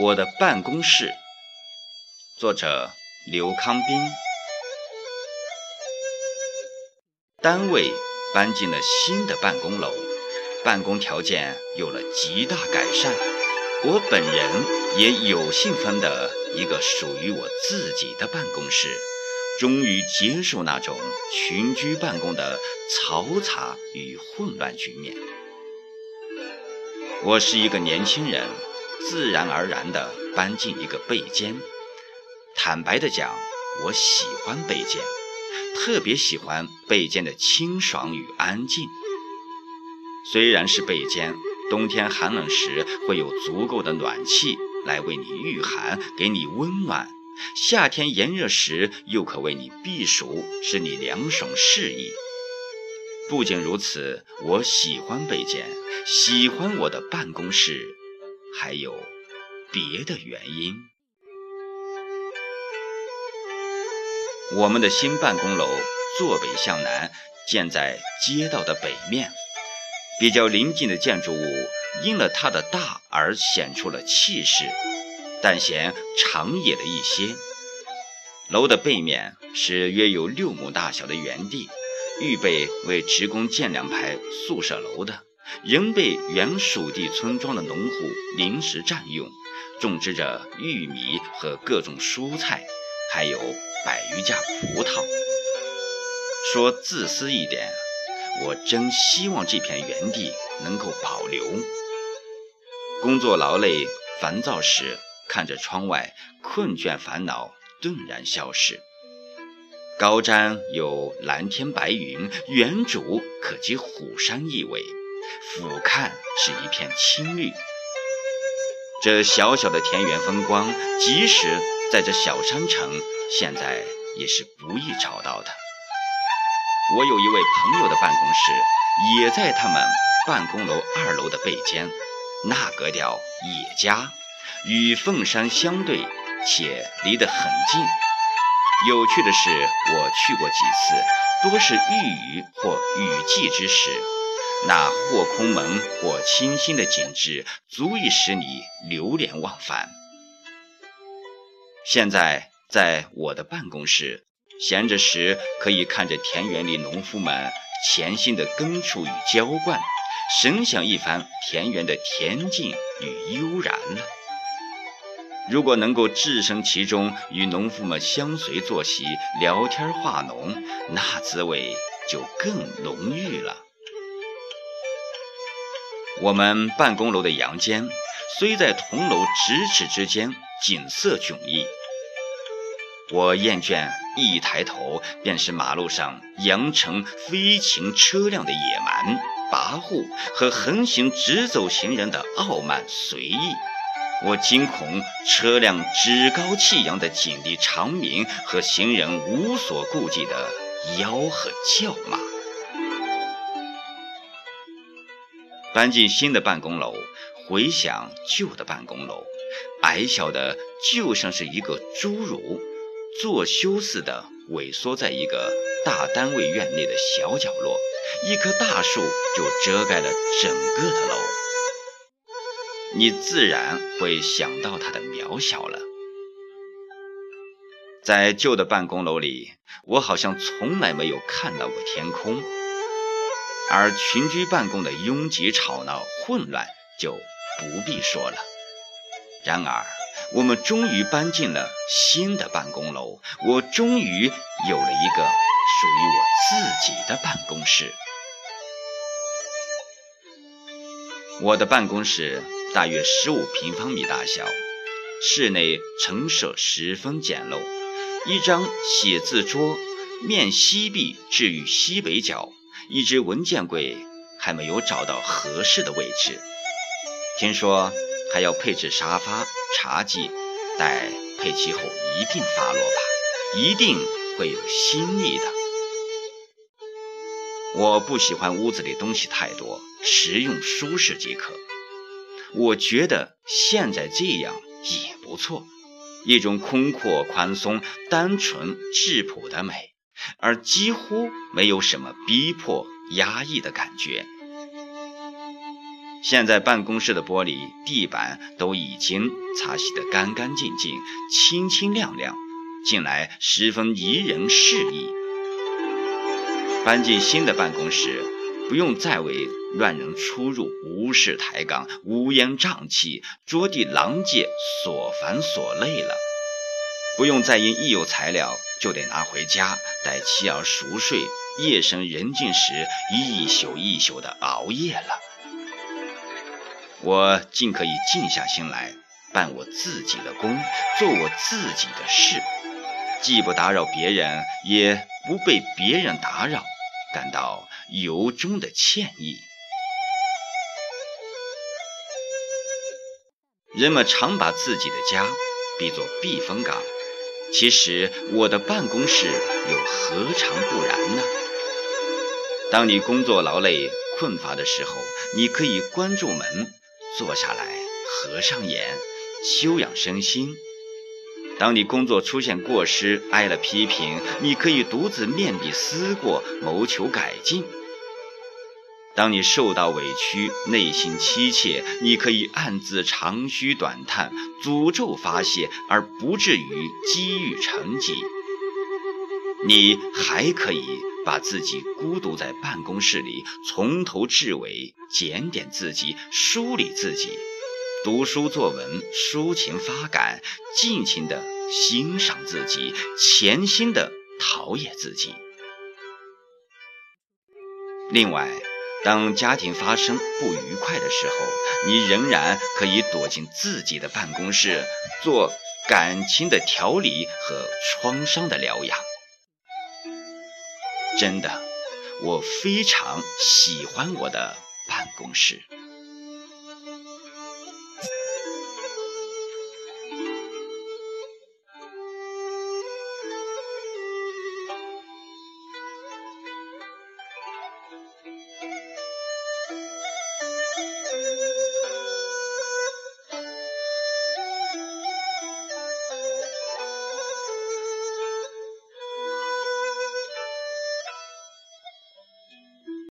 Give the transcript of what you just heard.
我的办公室，作者刘康斌。单位搬进了新的办公楼，办公条件有了极大改善。我本人也有幸分得一个属于我自己的办公室，终于接受那种群居办公的嘈杂与混乱局面。我是一个年轻人。自然而然地搬进一个背间。坦白地讲，我喜欢背间，特别喜欢背间的清爽与安静。虽然是背间，冬天寒冷时会有足够的暖气来为你御寒，给你温暖；夏天炎热时又可为你避暑，使你凉爽适宜。不仅如此，我喜欢背间，喜欢我的办公室。还有别的原因。我们的新办公楼坐北向南，建在街道的北面，比较临近的建筑物因了它的大而显出了气势，但嫌长野了一些。楼的背面是约有六亩大小的园地，预备为职工建两排宿舍楼的。仍被原属地村庄的农户临时占用，种植着玉米和各种蔬菜，还有百余架葡萄。说自私一点，我真希望这片园地能够保留。工作劳累、烦躁时，看着窗外，困倦烦恼顿然消失。高瞻有蓝天白云，远瞩可及虎山一尾。俯瞰是一片青绿，这小小的田园风光，即使在这小山城，现在也是不易找到的。我有一位朋友的办公室，也在他们办公楼二楼的背间，那格调野家，与凤山相对，且离得很近。有趣的是，我去过几次，多是遇雨或雨季之时。那或空蒙或清新的景致，足以使你流连忘返。现在在我的办公室，闲着时可以看着田园里农夫们潜心的耕锄与浇灌，神想一番田园的恬静与悠然了。如果能够置身其中，与农夫们相随坐席，聊天话农，那滋味就更浓郁了。我们办公楼的阳间，虽在同楼咫尺之间，景色迥异。我厌倦一抬头便是马路上扬尘飞禽车辆的野蛮跋扈和横行直走行人的傲慢随意。我惊恐车辆趾高气扬的警笛长鸣和行人无所顾忌的吆喝叫骂。搬进新的办公楼，回想旧的办公楼，矮小的就像是一个侏儒，作修似的萎缩在一个大单位院内的小角落，一棵大树就遮盖了整个的楼，你自然会想到它的渺小了。在旧的办公楼里，我好像从来没有看到过天空。而群居办公的拥挤、吵闹、混乱就不必说了。然而，我们终于搬进了新的办公楼，我终于有了一个属于我自己的办公室。我的办公室大约十五平方米大小，室内陈设十分简陋，一张写字桌，面西壁置于西北角。一只文件柜还没有找到合适的位置，听说还要配置沙发、茶几，待配齐后一并发落吧，一定会有新意的。我不喜欢屋子里东西太多，实用舒适即可。我觉得现在这样也不错，一种空阔、宽松、单纯、质朴的美。而几乎没有什么逼迫、压抑的感觉。现在办公室的玻璃、地板都已经擦洗得干干净净、清清亮亮，进来十分宜人适宜。搬进新的办公室，不用再为乱人出入、无事抬杠、乌烟瘴气、桌地狼藉所烦所累了，不用再因一有材料就得拿回家待妻儿熟睡、夜深人静时一宿一宿的熬夜了。我尽可以静下心来办我自己的工，做我自己的事，既不打扰别人，也不被别人打扰，感到由衷的歉意。人们常把自己的家比作避风港，其实我的办公室又何尝不然呢？当你工作劳累、困乏的时候，你可以关住门。坐下来，合上眼，休养生心。当你工作出现过失，挨了批评，你可以独自面壁思过，谋求改进。当你受到委屈，内心凄切，你可以暗自长吁短叹，诅咒发泄，而不至于积郁成疾。你还可以把自己孤独在办公室里，从头至尾检点自己，梳理自己，读书作文，抒情发感，尽情的欣赏自己，潜心的陶冶自己。另外，当家庭发生不愉快的时候，你仍然可以躲进自己的办公室，做感情的调理和创伤的疗养。真的，我非常喜欢我的办公室。